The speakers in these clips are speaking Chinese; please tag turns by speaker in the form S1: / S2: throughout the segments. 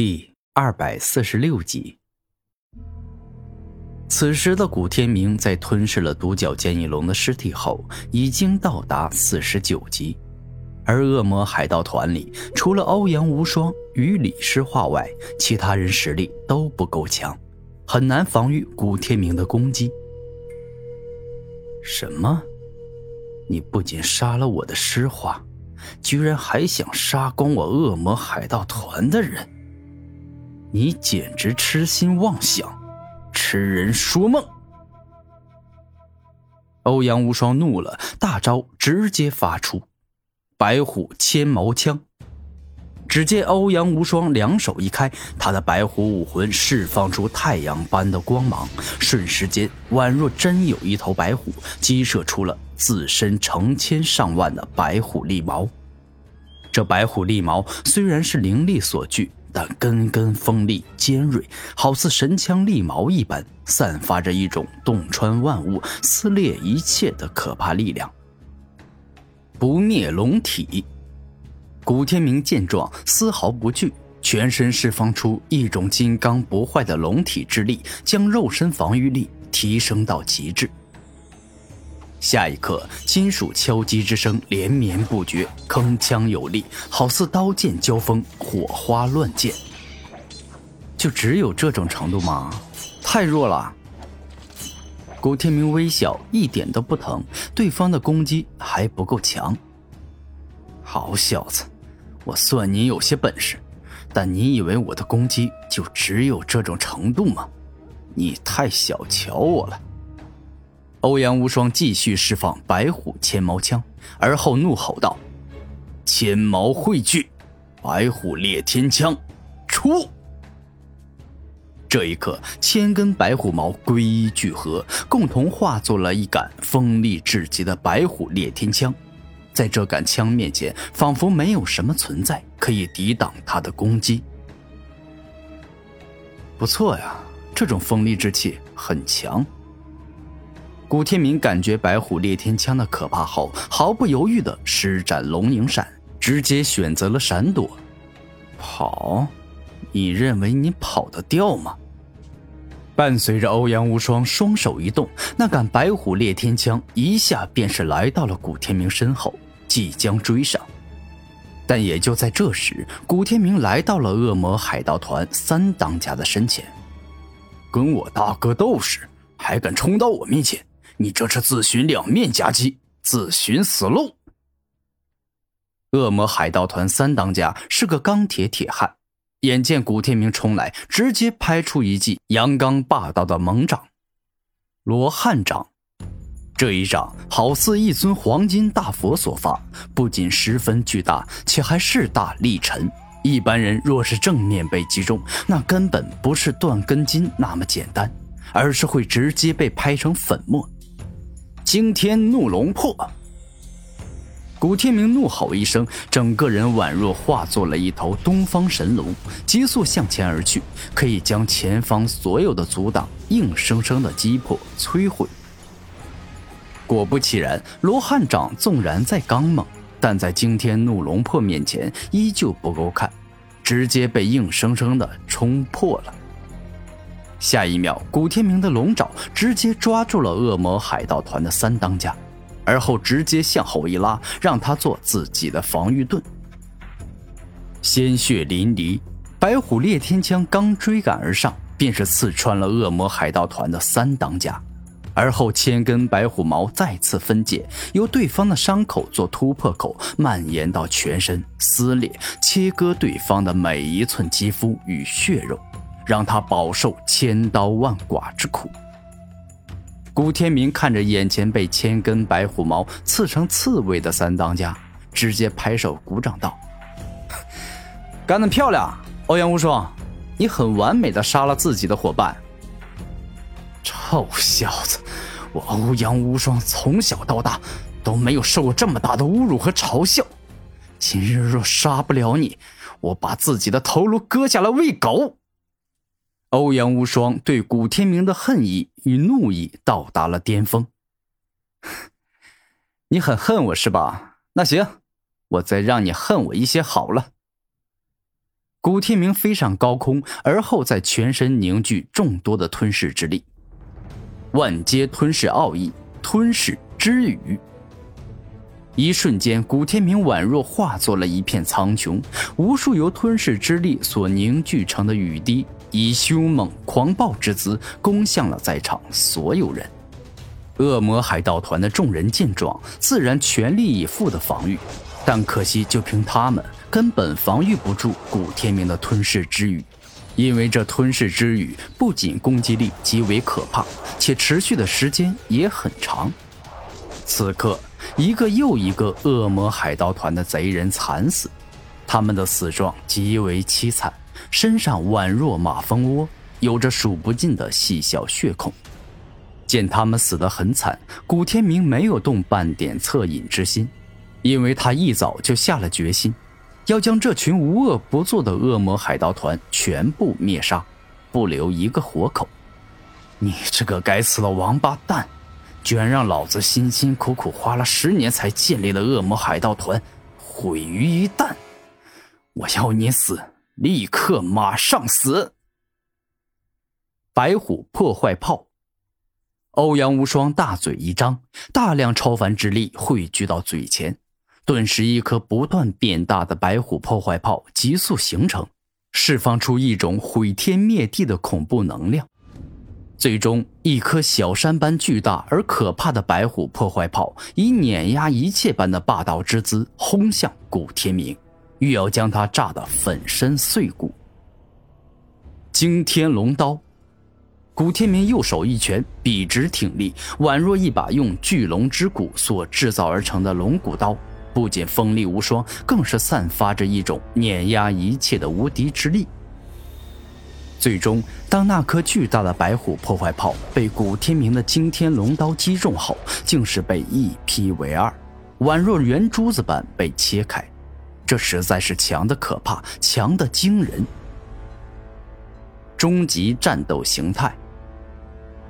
S1: 第二百四十六集。此时的古天明在吞噬了独角剑翼龙的尸体后，已经到达四十九级。而恶魔海盗团里，除了欧阳无双与李诗画外，其他人实力都不够强，很难防御古天明的攻击。什么？你不仅杀了我的诗画，居然还想杀光我恶魔海盗团的人？你简直痴心妄想！痴人说梦！欧阳无双怒了，大招直接发出，白虎千矛枪。只见欧阳无双两手一开，他的白虎武魂释放出太阳般的光芒，瞬时间宛若真有一头白虎，激射出了自身成千上万的白虎利矛。这白虎利矛虽然是灵力所具。但根根锋利尖锐，好似神枪利矛一般，散发着一种洞穿万物、撕裂一切的可怕力量。不灭龙体，古天明见状丝毫不惧，全身释放出一种金刚不坏的龙体之力，将肉身防御力提升到极致。下一刻，金属敲击之声连绵不绝，铿锵有力，好似刀剑交锋，火花乱溅。就只有这种程度吗？太弱了。古天明微笑，一点都不疼，对方的攻击还不够强。好小子，我算你有些本事，但你以为我的攻击就只有这种程度吗？你太小瞧我了。欧阳无双继续释放白虎千矛枪，而后怒吼道：“千矛汇聚，白虎裂天枪，出！”这一刻，千根白虎毛归一聚合，共同化作了一杆锋利至极的白虎裂天枪。在这杆枪面前，仿佛没有什么存在可以抵挡他的攻击。不错呀，这种锋利之气很强。古天明感觉白虎裂天枪的可怕后，毫不犹豫地施展龙影闪，直接选择了闪躲。跑？你认为你跑得掉吗？伴随着欧阳无双双手一动，那杆白虎裂天枪一下便是来到了古天明身后，即将追上。但也就在这时，古天明来到了恶魔海盗团三当家的身前，跟我大哥斗时，还敢冲到我面前！你这是自寻两面夹击，自寻死路。恶魔海盗团三当家是个钢铁铁汉，眼见古天明冲来，直接拍出一记阳刚霸道的猛掌——罗汉掌。这一掌好似一尊黄金大佛所发，不仅十分巨大，且还势大力沉。一般人若是正面被击中，那根本不是断根筋那么简单，而是会直接被拍成粉末。惊天怒龙破！古天明怒吼一声，整个人宛若化作了一头东方神龙，急速向前而去，可以将前方所有的阻挡硬生生的击破摧毁。果不其然，罗汉掌纵然再刚猛，但在惊天怒龙破面前依旧不够看，直接被硬生生的冲破了。下一秒，古天明的龙爪直接抓住了恶魔海盗团的三当家，而后直接向后一拉，让他做自己的防御盾。鲜血淋漓，白虎裂天枪刚追赶而上，便是刺穿了恶魔海盗团的三当家，而后千根白虎毛再次分解，由对方的伤口做突破口，蔓延到全身，撕裂、切割对方的每一寸肌肤与血肉。让他饱受千刀万剐之苦。古天明看着眼前被千根白虎毛刺成刺猬的三当家，直接拍手鼓掌道：“干得漂亮，欧阳无双，你很完美的杀了自己的伙伴。”臭小子，我欧阳无双从小到大都没有受过这么大的侮辱和嘲笑，今日若杀不了你，我把自己的头颅割下来喂狗。欧阳无双对古天明的恨意与怒意到达了巅峰。你很恨我是吧？那行，我再让你恨我一些好了。古天明飞上高空，而后在全身凝聚众多的吞噬之力，万阶吞噬奥义，吞噬之雨。一瞬间，古天明宛若化作了一片苍穹，无数由吞噬之力所凝聚成的雨滴，以凶猛狂暴之姿攻向了在场所有人。恶魔海盗团的众人见状，自然全力以赴的防御，但可惜，就凭他们根本防御不住古天明的吞噬之雨，因为这吞噬之雨不仅攻击力极为可怕，且持续的时间也很长。此刻。一个又一个恶魔海盗团的贼人惨死，他们的死状极为凄惨，身上宛若马蜂窝，有着数不尽的细小血孔。见他们死得很惨，古天明没有动半点恻隐之心，因为他一早就下了决心，要将这群无恶不作的恶魔海盗团全部灭杀，不留一个活口。你这个该死的王八蛋！居然让老子辛辛苦苦花了十年才建立的恶魔海盗团毁于一旦！我要你死，立刻马上死！白虎破坏炮，欧阳无双大嘴一张，大量超凡之力汇聚到嘴前，顿时一颗不断变大的白虎破坏炮急速形成，释放出一种毁天灭地的恐怖能量。最终，一颗小山般巨大而可怕的白虎破坏炮，以碾压一切般的霸道之姿轰向古天明，欲要将他炸得粉身碎骨。惊天龙刀，古天明右手一拳，笔直挺立，宛若一把用巨龙之骨所制造而成的龙骨刀，不仅锋利无双，更是散发着一种碾压一切的无敌之力。最终，当那颗巨大的白虎破坏炮被古天明的惊天龙刀击中后，竟是被一劈为二，宛若圆珠子般被切开。这实在是强的可怕，强的惊人。终极战斗形态。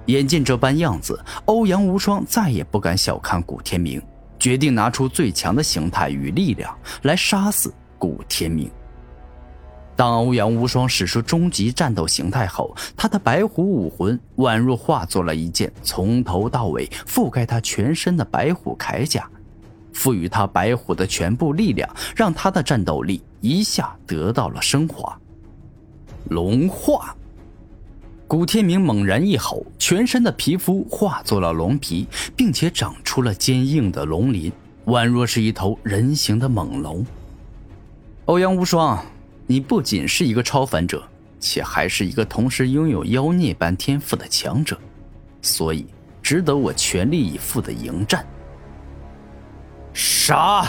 S1: 眼见这般样子，欧阳无双再也不敢小看古天明，决定拿出最强的形态与力量来杀死古天明。当欧阳无双使出终极战斗形态后，他的白虎武魂宛若化作了一件从头到尾覆盖他全身的白虎铠甲，赋予他白虎的全部力量，让他的战斗力一下得到了升华。龙化，古天明猛然一吼，全身的皮肤化作了龙皮，并且长出了坚硬的龙鳞，宛若是一头人形的猛龙。欧阳无双。你不仅是一个超凡者，且还是一个同时拥有妖孽般天赋的强者，所以值得我全力以赴的迎战。杀！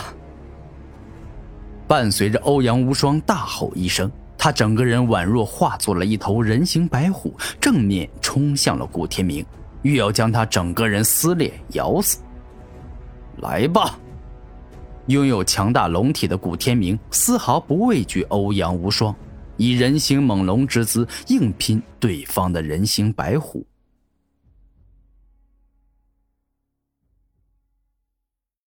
S1: 伴随着欧阳无双大吼一声，他整个人宛若化作了一头人形白虎，正面冲向了古天明，欲要将他整个人撕裂咬死。来吧！拥有强大龙体的古天明丝毫不畏惧欧阳无双，以人形猛龙之姿硬拼对方的人形白虎。